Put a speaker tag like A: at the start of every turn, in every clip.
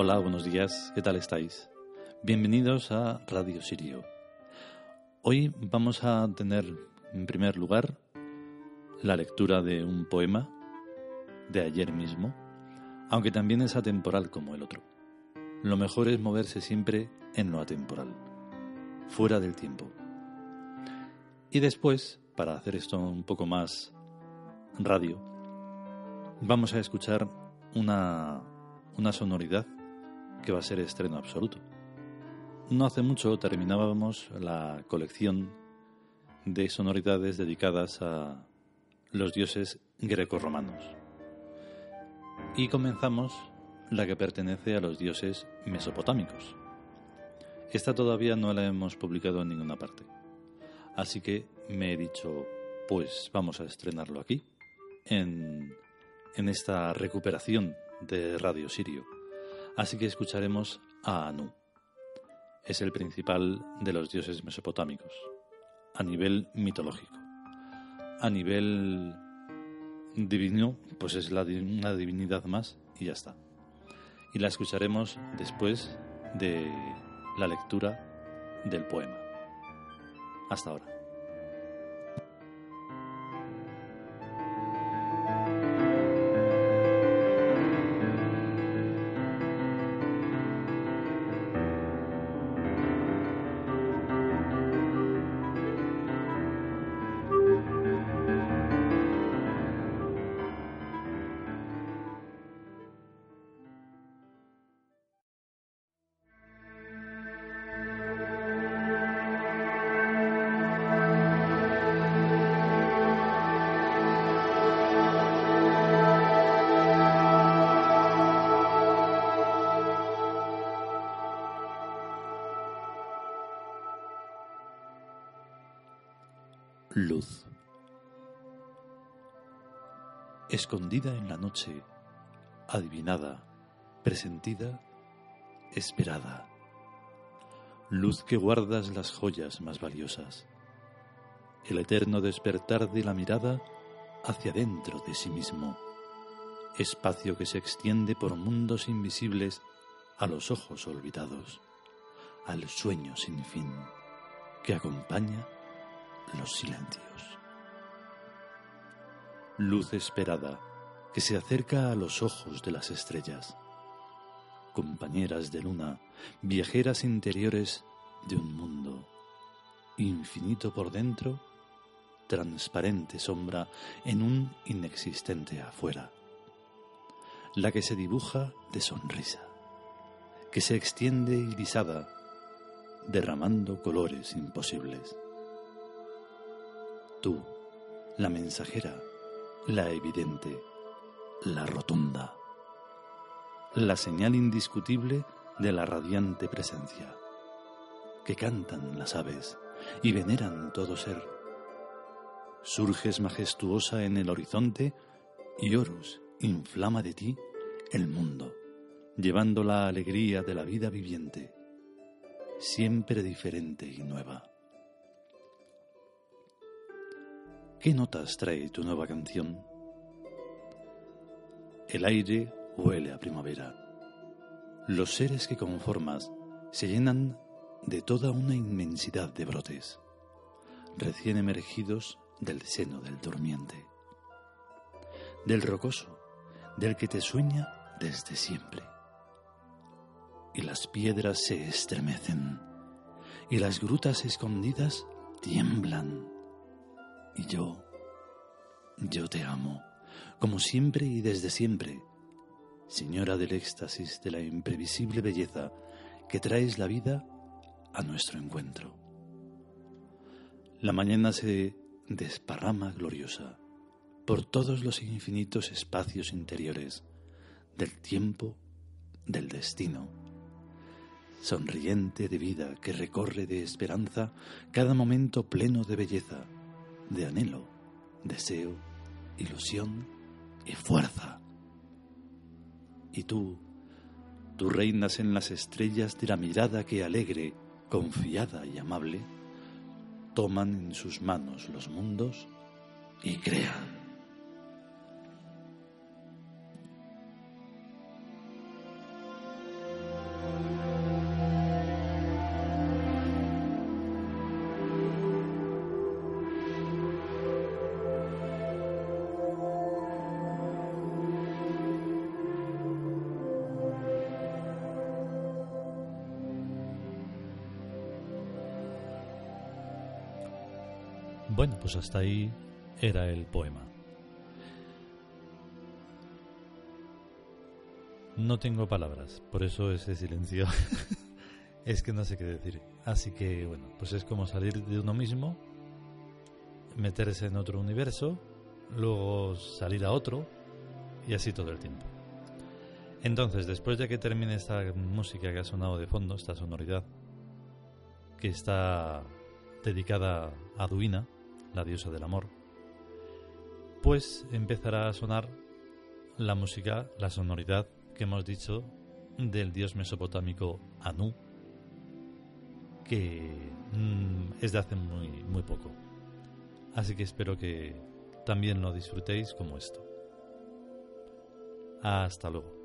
A: Hola, buenos días, ¿qué tal estáis? Bienvenidos a Radio Sirio. Hoy vamos a tener en primer lugar la lectura de un poema de ayer mismo, aunque también es atemporal como el otro. Lo mejor es moverse siempre en lo atemporal, fuera del tiempo. Y después, para hacer esto un poco más radio, vamos a escuchar una, una sonoridad que va a ser estreno absoluto. No hace mucho terminábamos la colección de sonoridades dedicadas a los dioses grecorromanos. Y comenzamos la que pertenece a los dioses mesopotámicos. Esta todavía no la hemos publicado en ninguna parte. Así que me he dicho, pues vamos a estrenarlo aquí, en, en esta recuperación de Radio Sirio Así que escucharemos a Anu. Es el principal de los dioses mesopotámicos, a nivel mitológico. A nivel divino, pues es la, una divinidad más y ya está. Y la escucharemos después de la lectura del poema. Hasta ahora. Luz. Escondida en la noche, adivinada, presentida, esperada. Luz que guardas las joyas más valiosas. El eterno despertar de la mirada hacia dentro de sí mismo. Espacio que se extiende por mundos invisibles a los ojos olvidados, al sueño sin fin que acompaña los silencios. Luz esperada que se acerca a los ojos de las estrellas. Compañeras de luna, viajeras interiores de un mundo infinito por dentro, transparente sombra en un inexistente afuera. La que se dibuja de sonrisa, que se extiende irisada, derramando colores imposibles Tú, la mensajera, la evidente, la rotunda, la señal indiscutible de la radiante presencia, que cantan las aves y veneran todo ser. Surges majestuosa en el horizonte y Horus inflama de ti el mundo, llevando la alegría de la vida viviente, siempre diferente y nueva. ¿Qué notas trae tu nueva canción? El aire huele a primavera. Los seres que conformas se llenan de toda una inmensidad de brotes, recién emergidos del seno del durmiente, del rocoso, del que te sueña desde siempre. y las piedras se estremecen y las grutas escondidas tiemblan. Y yo, yo te amo, como siempre y desde siempre, señora del éxtasis de la imprevisible belleza que traes la vida a nuestro encuentro. La mañana se desparrama gloriosa por todos los infinitos espacios interiores del tiempo, del destino, sonriente de vida que recorre de esperanza cada momento pleno de belleza, de anhelo, deseo, ilusión y fuerza. Y tú, tú reinas en las estrellas de la mirada que alegre, confiada y amable, toman en sus manos los mundos y crean. Bueno, pues hasta ahí era el poema. No tengo palabras, por eso ese silencio es que no sé qué decir. Así que bueno, pues es como salir de uno mismo, meterse en otro universo, luego salir a otro y así todo el tiempo. Entonces, después de que termine esta música que ha sonado de fondo, esta sonoridad, que está dedicada a Duina, la diosa del amor, pues empezará a sonar la música, la sonoridad que hemos dicho del dios mesopotámico Anu, que mm, es de hace muy, muy poco. Así que espero que también lo disfrutéis como esto. Hasta luego.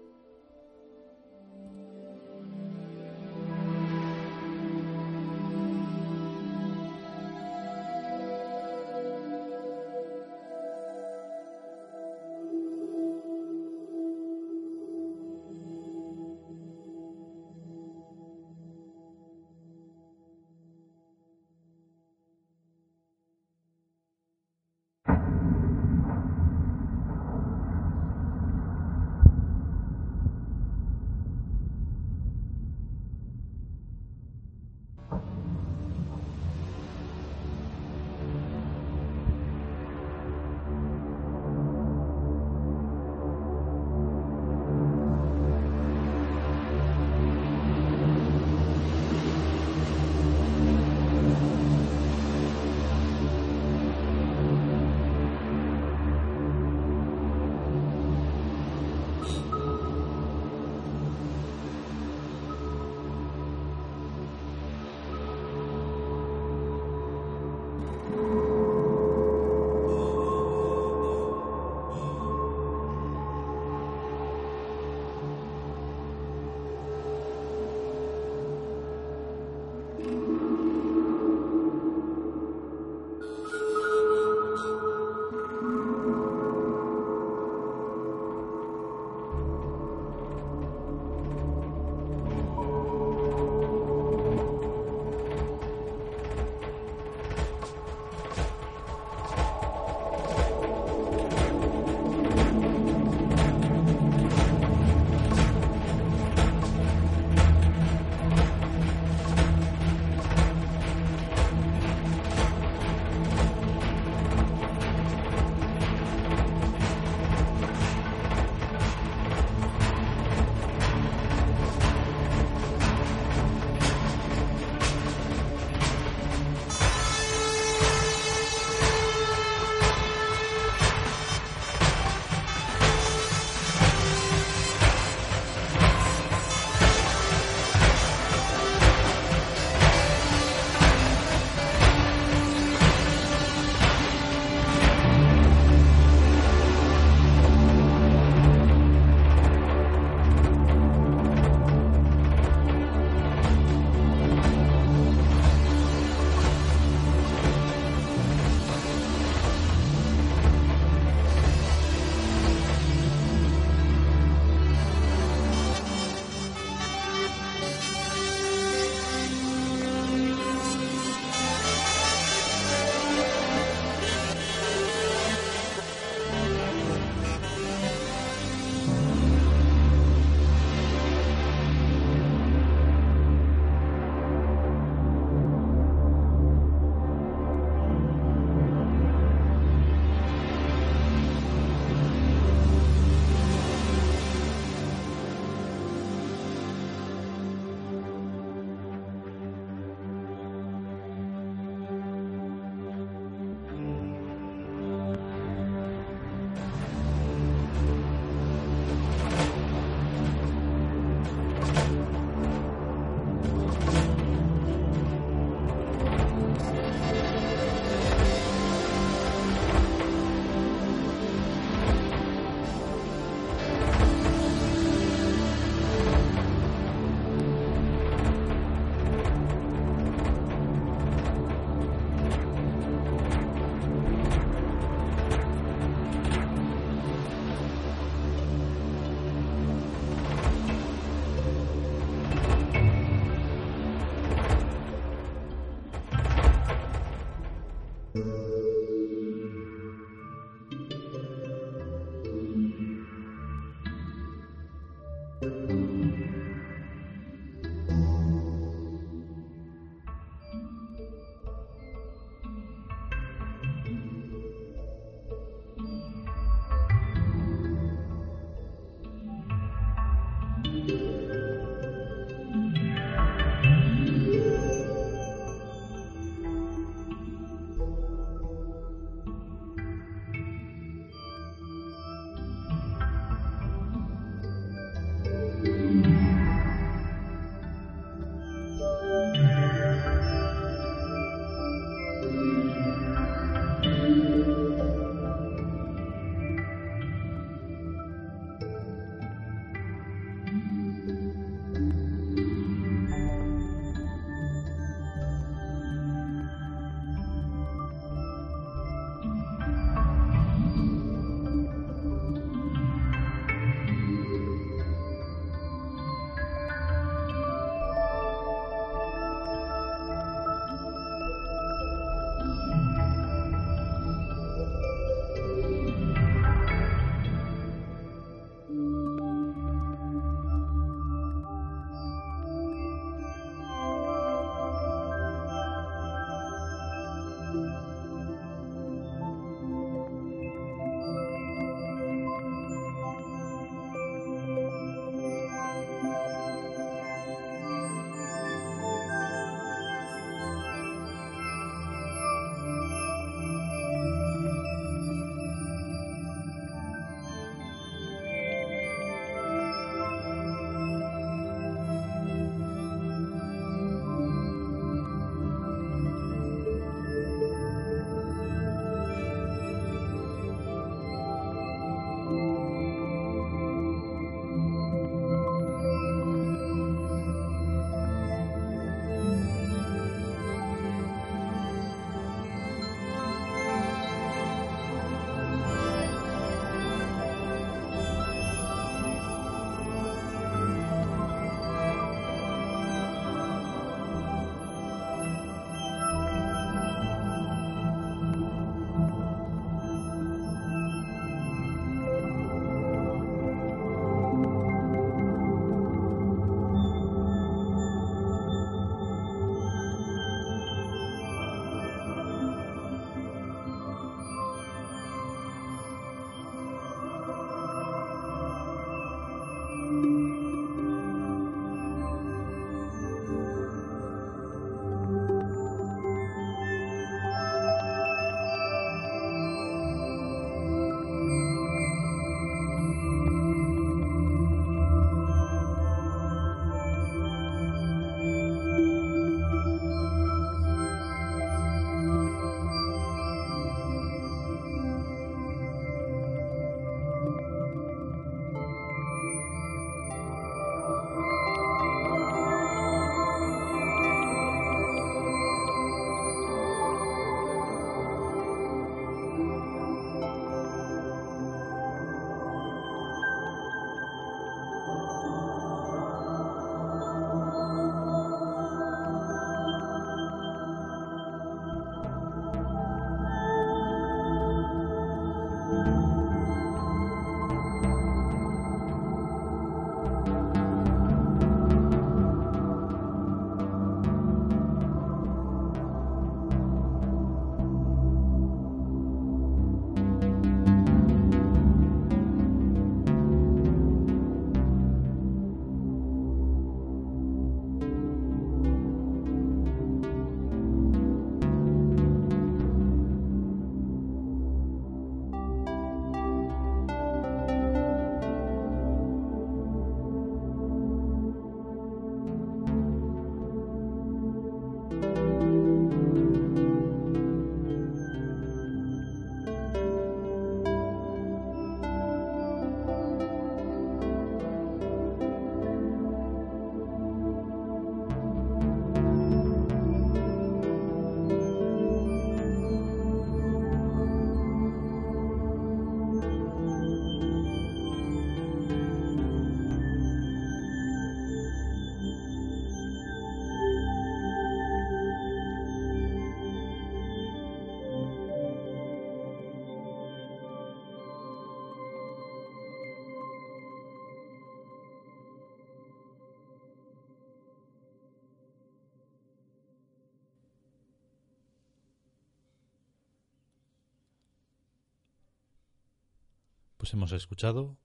A: Pues hemos escuchado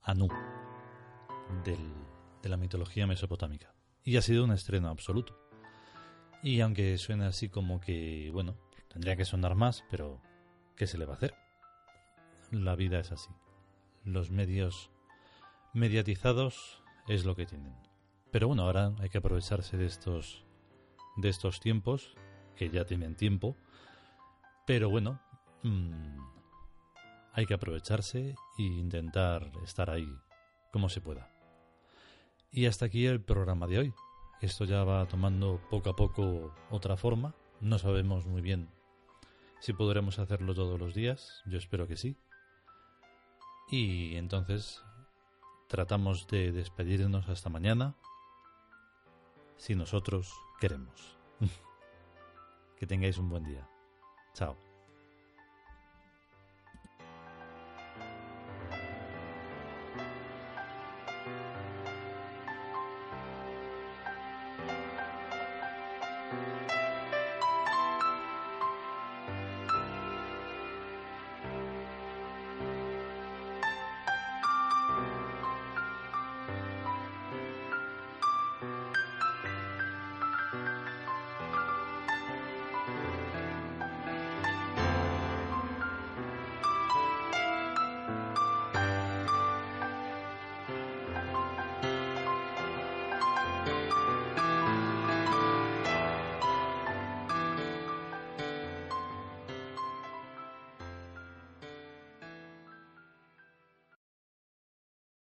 A: Anu, de la mitología mesopotámica. Y ha sido un estreno absoluto. Y aunque suene así como que, bueno, tendría que sonar más, pero ¿qué se le va a hacer? La vida es así. Los medios mediatizados es lo que tienen. Pero bueno, ahora hay que aprovecharse de estos de estos tiempos que ya tienen tiempo. Pero bueno, mm, hay que aprovecharse e intentar estar ahí como se pueda. Y hasta aquí el programa de hoy. Esto ya va tomando poco a poco otra forma. No sabemos muy bien si podremos hacerlo todos los días. Yo espero que sí. Y entonces tratamos de despedirnos hasta mañana si nosotros queremos. que tengáis un buen día. Chao.